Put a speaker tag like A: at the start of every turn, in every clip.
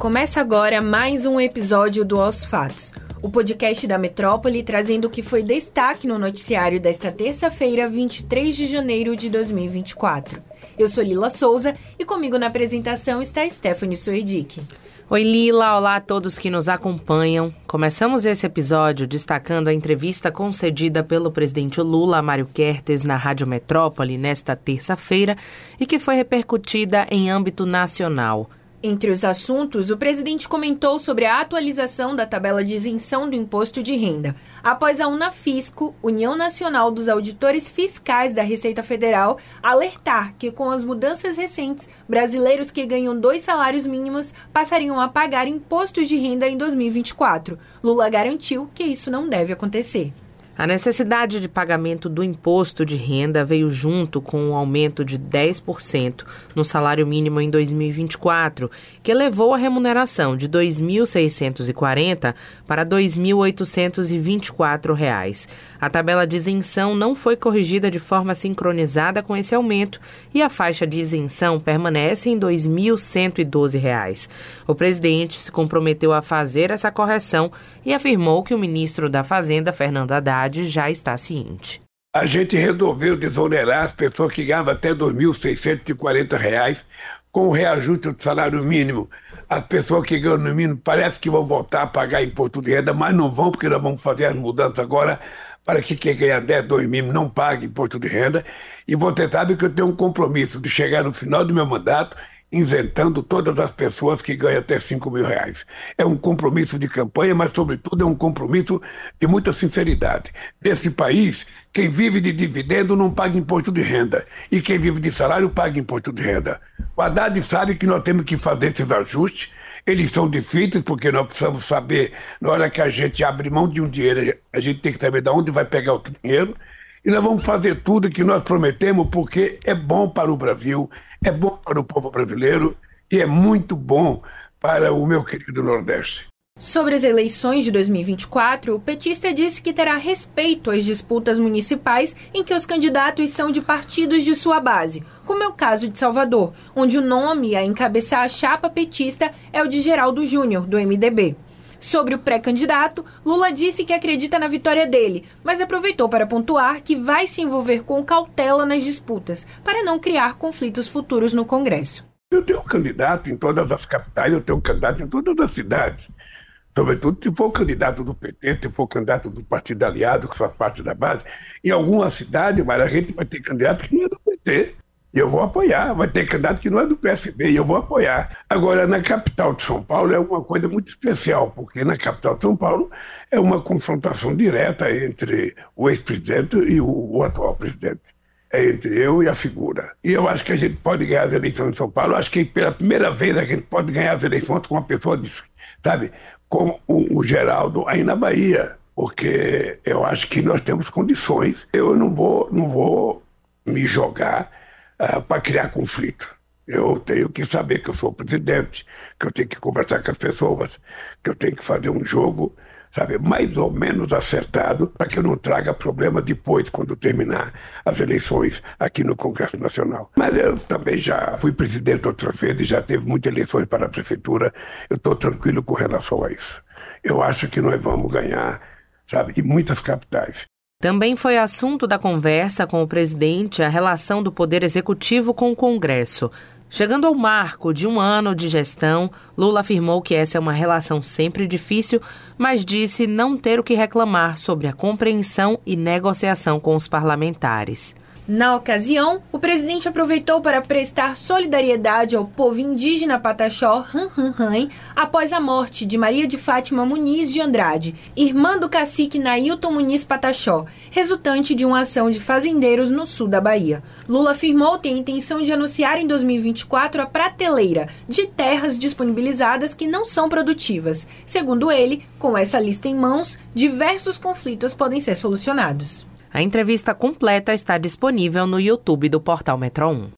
A: Começa agora mais um episódio do Aos Fatos, o podcast da Metrópole trazendo o que foi destaque no noticiário desta terça-feira, 23 de janeiro de 2024. Eu sou Lila Souza e comigo na apresentação está Stephanie Soedic.
B: Oi Lila, olá a todos que nos acompanham. Começamos esse episódio destacando a entrevista concedida pelo presidente Lula a Mário Kertes na Rádio Metrópole nesta terça-feira e que foi repercutida em âmbito nacional.
A: Entre os assuntos, o presidente comentou sobre a atualização da tabela de isenção do imposto de renda, após a Unafisco, União Nacional dos Auditores Fiscais da Receita Federal, alertar que com as mudanças recentes, brasileiros que ganham dois salários mínimos passariam a pagar impostos de renda em 2024. Lula garantiu que isso não deve acontecer.
B: A necessidade de pagamento do imposto de renda veio junto com o um aumento de 10% no salário mínimo em 2024, que elevou a remuneração de R$ 2.640 para R$ 2.824. A tabela de isenção não foi corrigida de forma sincronizada com esse aumento e a faixa de isenção permanece em R$ 2.112. O presidente se comprometeu a fazer essa correção e afirmou que o ministro da Fazenda, Fernando Haddad, já está ciente.
C: A gente resolveu desonerar as pessoas que ganhavam até R$ 2.640 com o reajuste do salário mínimo. As pessoas que ganham no mínimo parece que vão voltar a pagar imposto de renda, mas não vão, porque nós vamos fazer as mudanças agora para que quem ganha 10, 2 mil não pague imposto de renda. E você sabe que eu tenho um compromisso de chegar no final do meu mandato isentando todas as pessoas que ganham até 5 mil reais. É um compromisso de campanha, mas, sobretudo, é um compromisso de muita sinceridade. Nesse país, quem vive de dividendo não paga imposto de renda, e quem vive de salário paga imposto de renda. O Haddad sabe que nós temos que fazer esses ajustes, eles são difíceis porque nós precisamos saber, na hora que a gente abre mão de um dinheiro, a gente tem que saber de onde vai pegar o dinheiro, e nós vamos fazer tudo que nós prometemos porque é bom para o Brasil, é bom para o povo brasileiro e é muito bom para o meu querido Nordeste.
A: Sobre as eleições de 2024, o petista disse que terá respeito às disputas municipais em que os candidatos são de partidos de sua base, como é o caso de Salvador, onde o nome a encabeçar a chapa petista é o de Geraldo Júnior, do MDB. Sobre o pré-candidato, Lula disse que acredita na vitória dele, mas aproveitou para pontuar que vai se envolver com cautela nas disputas, para não criar conflitos futuros no Congresso.
C: Eu tenho um candidato em todas as capitais, eu tenho um candidato em todas as cidades. Sobretudo se for candidato do PT, se for candidato do partido aliado, que faz parte da base. Em alguma cidade, mas a gente vai ter candidato que não é do PT. E eu vou apoiar. Vai ter candidato que não é do PSB e eu vou apoiar. Agora, na capital de São Paulo é uma coisa muito especial, porque na capital de São Paulo é uma confrontação direta entre o ex-presidente e o, o, atual presidente. É entre eu e a figura. E eu acho que a gente pode ganhar as eleições em São Paulo. Eu acho que pela primeira vez a gente pode ganhar as eleições com uma pessoa, de, sabe, como o Geraldo aí na Bahia. Porque eu acho que nós temos condições. Eu não vou, não vou me jogar uh, para criar conflito. Eu tenho que saber que eu sou presidente, que eu tenho que conversar com as pessoas, que eu tenho que fazer um jogo, sabe, mais ou menos acertado, para que eu não traga problema depois, quando terminar as eleições aqui no Congresso Nacional. Mas eu também já fui presidente outra vez e já teve muitas eleições para a prefeitura. Eu estou tranquilo com relação a isso. Eu acho que nós vamos ganhar, sabe, em muitas capitais.
B: Também foi assunto da conversa com o presidente a relação do Poder Executivo com o Congresso. Chegando ao marco de um ano de gestão, Lula afirmou que essa é uma relação sempre difícil, mas disse não ter o que reclamar sobre a compreensão e negociação com os parlamentares.
A: Na ocasião, o presidente aproveitou para prestar solidariedade ao povo indígena Pataxó Han após a morte de Maria de Fátima Muniz de Andrade, irmã do cacique Nailton Muniz Pataxó, resultante de uma ação de fazendeiros no sul da Bahia. Lula afirmou ter a intenção de anunciar em 2024 a prateleira de terras disponibilizadas que não são produtivas. Segundo ele, com essa lista em mãos, diversos conflitos podem ser solucionados.
B: A entrevista completa está disponível no YouTube do portal Metro 1.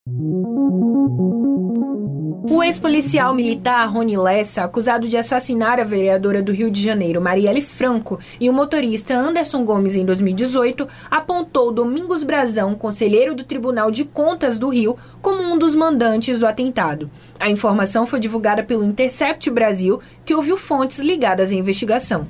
A: O ex-policial militar Rony Lessa, acusado de assassinar a vereadora do Rio de Janeiro, Marielle Franco, e o motorista Anderson Gomes em 2018, apontou Domingos Brazão, conselheiro do Tribunal de Contas do Rio, como um dos mandantes do atentado. A informação foi divulgada pelo Intercept Brasil, que ouviu fontes ligadas à investigação.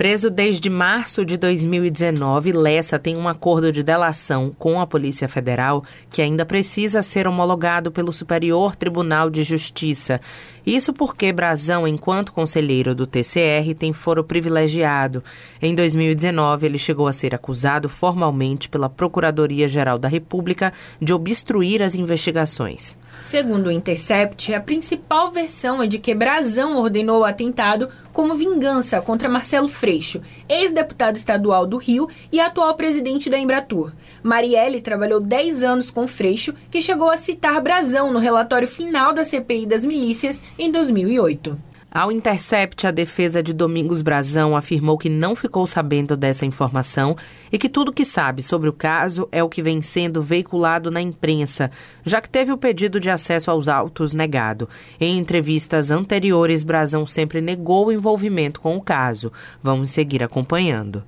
B: Preso desde março de 2019, Lessa tem um acordo de delação com a Polícia Federal que ainda precisa ser homologado pelo Superior Tribunal de Justiça. Isso porque Brazão, enquanto conselheiro do TCR, tem foro privilegiado. Em 2019, ele chegou a ser acusado formalmente pela Procuradoria-Geral da República de obstruir as investigações.
A: Segundo o Intercept, a principal versão é de que Brazão ordenou o atentado como vingança contra Marcelo Freixo, ex-deputado estadual do Rio e atual presidente da Embratur. Marielle trabalhou 10 anos com Freixo, que chegou a citar Brazão no relatório final da CPI das milícias em 2008.
B: Ao Intercept, a defesa de Domingos Brazão afirmou que não ficou sabendo dessa informação e que tudo que sabe sobre o caso é o que vem sendo veiculado na imprensa, já que teve o pedido de acesso aos autos negado. Em entrevistas anteriores, Brazão sempre negou o envolvimento com o caso. Vamos seguir acompanhando.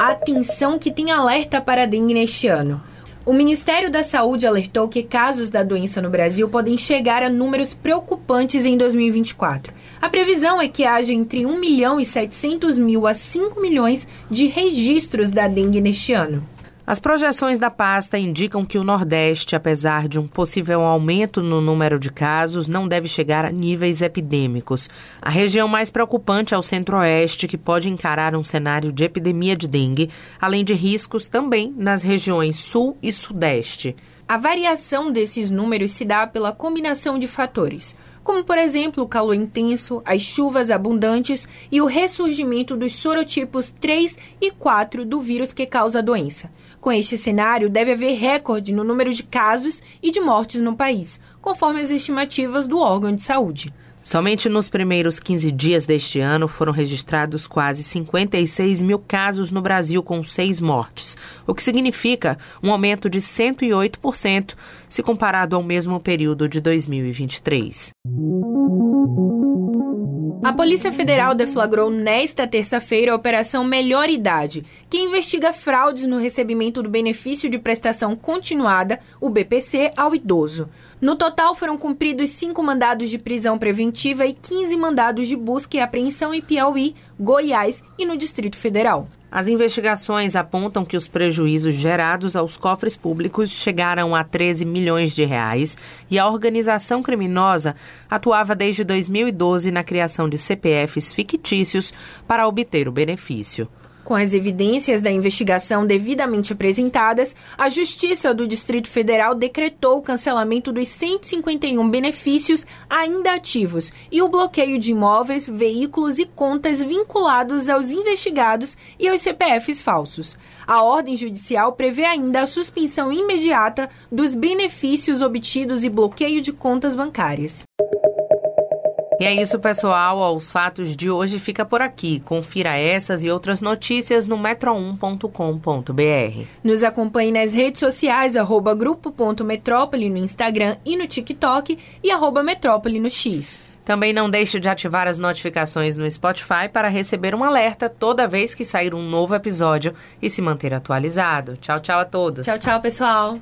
A: Atenção que tem alerta para dengue neste ano. O Ministério da Saúde alertou que casos da doença no Brasil podem chegar a números preocupantes em 2024. A previsão é que haja entre 1 milhão e 700 mil a 5 milhões de registros da dengue neste ano.
B: As projeções da pasta indicam que o Nordeste, apesar de um possível aumento no número de casos, não deve chegar a níveis epidêmicos. A região mais preocupante é o Centro-Oeste, que pode encarar um cenário de epidemia de dengue, além de riscos também nas regiões Sul e Sudeste.
A: A variação desses números se dá pela combinação de fatores como por exemplo o calor intenso, as chuvas abundantes e o ressurgimento dos sorotipos 3 e 4 do vírus que causa a doença. Com este cenário, deve haver recorde no número de casos e de mortes no país, conforme as estimativas do órgão de saúde.
B: Somente nos primeiros 15 dias deste ano foram registrados quase 56 mil casos no Brasil, com seis mortes, o que significa um aumento de 108% se comparado ao mesmo período de 2023.
A: A Polícia Federal deflagrou nesta terça-feira a Operação Melhor Idade, que investiga fraudes no recebimento do benefício de prestação continuada, o BPC, ao idoso. No total, foram cumpridos cinco mandados de prisão preventiva e 15 mandados de busca e apreensão em Piauí, Goiás e no Distrito Federal.
B: As investigações apontam que os prejuízos gerados aos cofres públicos chegaram a 13 milhões de reais e a organização criminosa atuava desde 2012 na criação de CPFs fictícios para obter o benefício.
A: Com as evidências da investigação devidamente apresentadas, a Justiça do Distrito Federal decretou o cancelamento dos 151 benefícios ainda ativos e o bloqueio de imóveis, veículos e contas vinculados aos investigados e aos CPFs falsos. A ordem judicial prevê ainda a suspensão imediata dos benefícios obtidos e bloqueio de contas bancárias.
B: E é isso, pessoal. Os fatos de hoje fica por aqui. Confira essas e outras notícias no metro1.com.br.
A: Nos acompanhe nas redes sociais, arroba grupo.metrópole no Instagram e no TikTok e arroba metrópole no X.
B: Também não deixe de ativar as notificações no Spotify para receber um alerta toda vez que sair um novo episódio e se manter atualizado. Tchau, tchau a todos.
A: Tchau, tchau, pessoal.